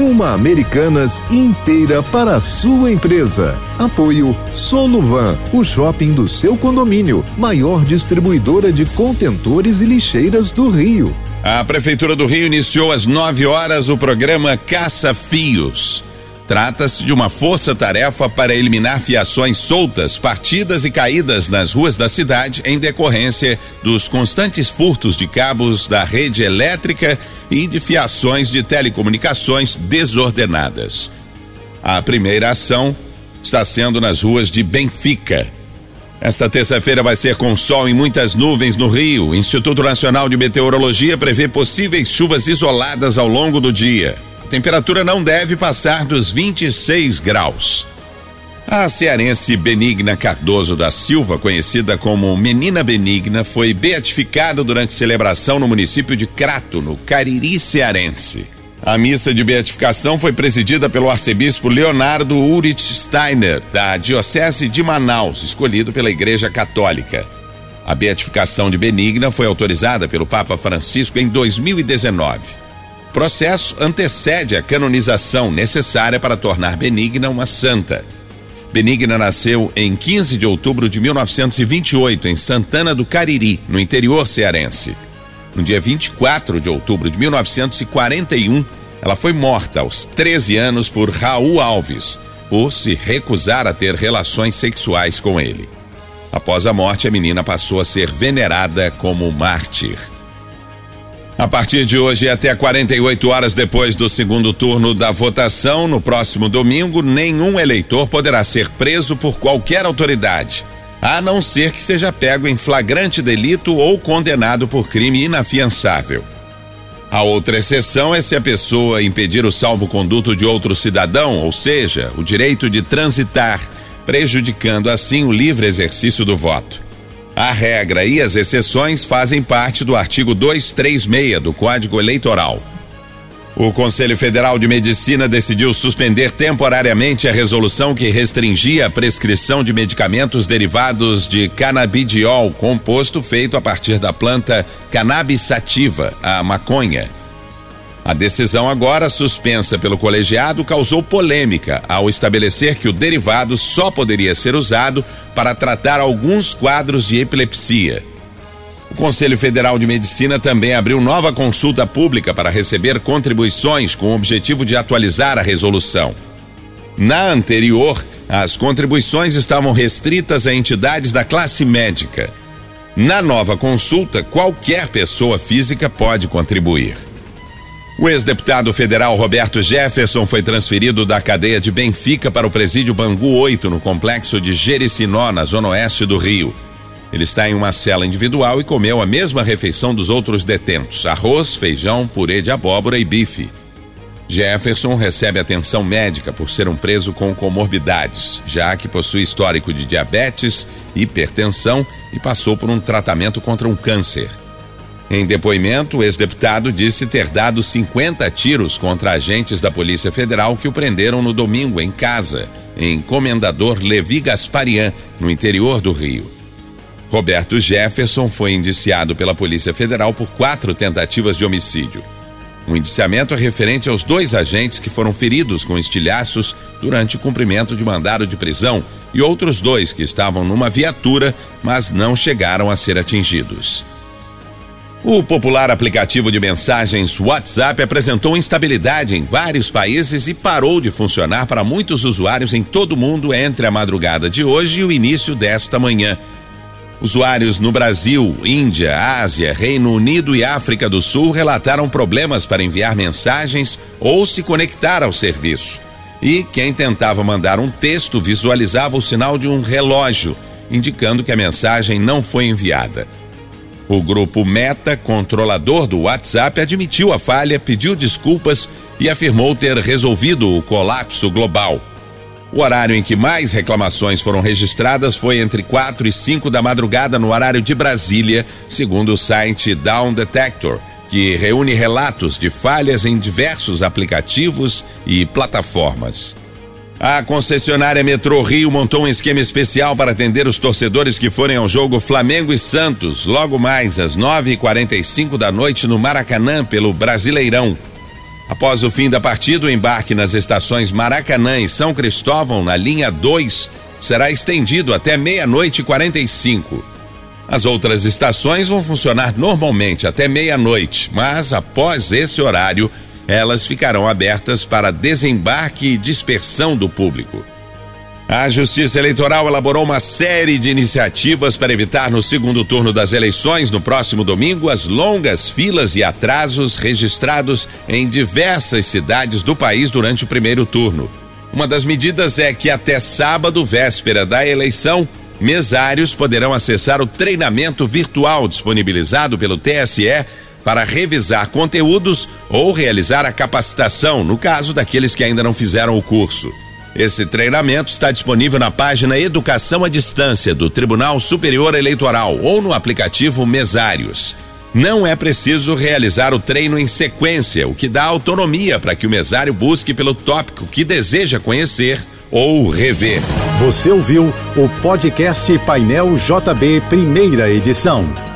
Uma Americanas inteira para a sua empresa. Apoio Soluvan, o shopping do seu condomínio, maior distribuidora de contentores e lixeiras do Rio. A Prefeitura do Rio iniciou às 9 horas o programa Caça Fios. Trata-se de uma força-tarefa para eliminar fiações soltas, partidas e caídas nas ruas da cidade em decorrência dos constantes furtos de cabos da rede elétrica e de fiações de telecomunicações desordenadas. A primeira ação está sendo nas ruas de Benfica. Esta terça-feira vai ser com sol e muitas nuvens no Rio. O Instituto Nacional de Meteorologia prevê possíveis chuvas isoladas ao longo do dia temperatura não deve passar dos 26 graus. A cearense Benigna Cardoso da Silva, conhecida como Menina Benigna, foi beatificada durante celebração no município de Crato, no Cariri Cearense. A missa de beatificação foi presidida pelo arcebispo Leonardo Urich Steiner, da Diocese de Manaus, escolhido pela Igreja Católica. A beatificação de Benigna foi autorizada pelo Papa Francisco em 2019 processo antecede a canonização necessária para tornar Benigna uma santa. Benigna nasceu em 15 de outubro de 1928 em Santana do Cariri, no interior cearense. No dia 24 de outubro de 1941, ela foi morta aos 13 anos por Raul Alves, por se recusar a ter relações sexuais com ele. Após a morte, a menina passou a ser venerada como mártir. A partir de hoje, até 48 horas depois do segundo turno da votação, no próximo domingo, nenhum eleitor poderá ser preso por qualquer autoridade, a não ser que seja pego em flagrante delito ou condenado por crime inafiançável. A outra exceção é se a pessoa impedir o salvo-conduto de outro cidadão, ou seja, o direito de transitar, prejudicando assim o livre exercício do voto. A regra e as exceções fazem parte do artigo 236 do Código Eleitoral. O Conselho Federal de Medicina decidiu suspender temporariamente a resolução que restringia a prescrição de medicamentos derivados de canabidiol, composto feito a partir da planta cannabis sativa, a maconha a decisão, agora suspensa pelo colegiado, causou polêmica ao estabelecer que o derivado só poderia ser usado para tratar alguns quadros de epilepsia. O Conselho Federal de Medicina também abriu nova consulta pública para receber contribuições com o objetivo de atualizar a resolução. Na anterior, as contribuições estavam restritas a entidades da classe médica. Na nova consulta, qualquer pessoa física pode contribuir. O ex-deputado federal Roberto Jefferson foi transferido da cadeia de Benfica para o presídio Bangu 8, no complexo de Jericinó, na zona oeste do Rio. Ele está em uma cela individual e comeu a mesma refeição dos outros detentos: arroz, feijão, purê de abóbora e bife. Jefferson recebe atenção médica por ser um preso com comorbidades, já que possui histórico de diabetes, hipertensão e passou por um tratamento contra um câncer. Em depoimento, o ex-deputado disse ter dado 50 tiros contra agentes da Polícia Federal que o prenderam no domingo em casa, em Comendador Levi Gasparian, no interior do Rio. Roberto Jefferson foi indiciado pela Polícia Federal por quatro tentativas de homicídio. O indiciamento é referente aos dois agentes que foram feridos com estilhaços durante o cumprimento de mandado de prisão e outros dois que estavam numa viatura, mas não chegaram a ser atingidos. O popular aplicativo de mensagens WhatsApp apresentou instabilidade em vários países e parou de funcionar para muitos usuários em todo o mundo entre a madrugada de hoje e o início desta manhã. Usuários no Brasil, Índia, Ásia, Reino Unido e África do Sul relataram problemas para enviar mensagens ou se conectar ao serviço. E quem tentava mandar um texto visualizava o sinal de um relógio, indicando que a mensagem não foi enviada. O grupo Meta, controlador do WhatsApp, admitiu a falha, pediu desculpas e afirmou ter resolvido o colapso global. O horário em que mais reclamações foram registradas foi entre 4 e 5 da madrugada no horário de Brasília, segundo o site Down Detector, que reúne relatos de falhas em diversos aplicativos e plataformas. A concessionária Metrô Rio montou um esquema especial para atender os torcedores que forem ao jogo Flamengo e Santos, logo mais às 9h45 da noite no Maracanã, pelo Brasileirão. Após o fim da partida, o embarque nas estações Maracanã e São Cristóvão, na linha 2, será estendido até meia-noite e 45. As outras estações vão funcionar normalmente até meia-noite, mas após esse horário, elas ficarão abertas para desembarque e dispersão do público. A Justiça Eleitoral elaborou uma série de iniciativas para evitar no segundo turno das eleições, no próximo domingo, as longas filas e atrasos registrados em diversas cidades do país durante o primeiro turno. Uma das medidas é que até sábado, véspera da eleição, mesários poderão acessar o treinamento virtual disponibilizado pelo TSE para revisar conteúdos ou realizar a capacitação, no caso daqueles que ainda não fizeram o curso. Esse treinamento está disponível na página Educação à Distância do Tribunal Superior Eleitoral ou no aplicativo Mesários. Não é preciso realizar o treino em sequência, o que dá autonomia para que o mesário busque pelo tópico que deseja conhecer ou rever. Você ouviu o podcast Painel JB, primeira edição.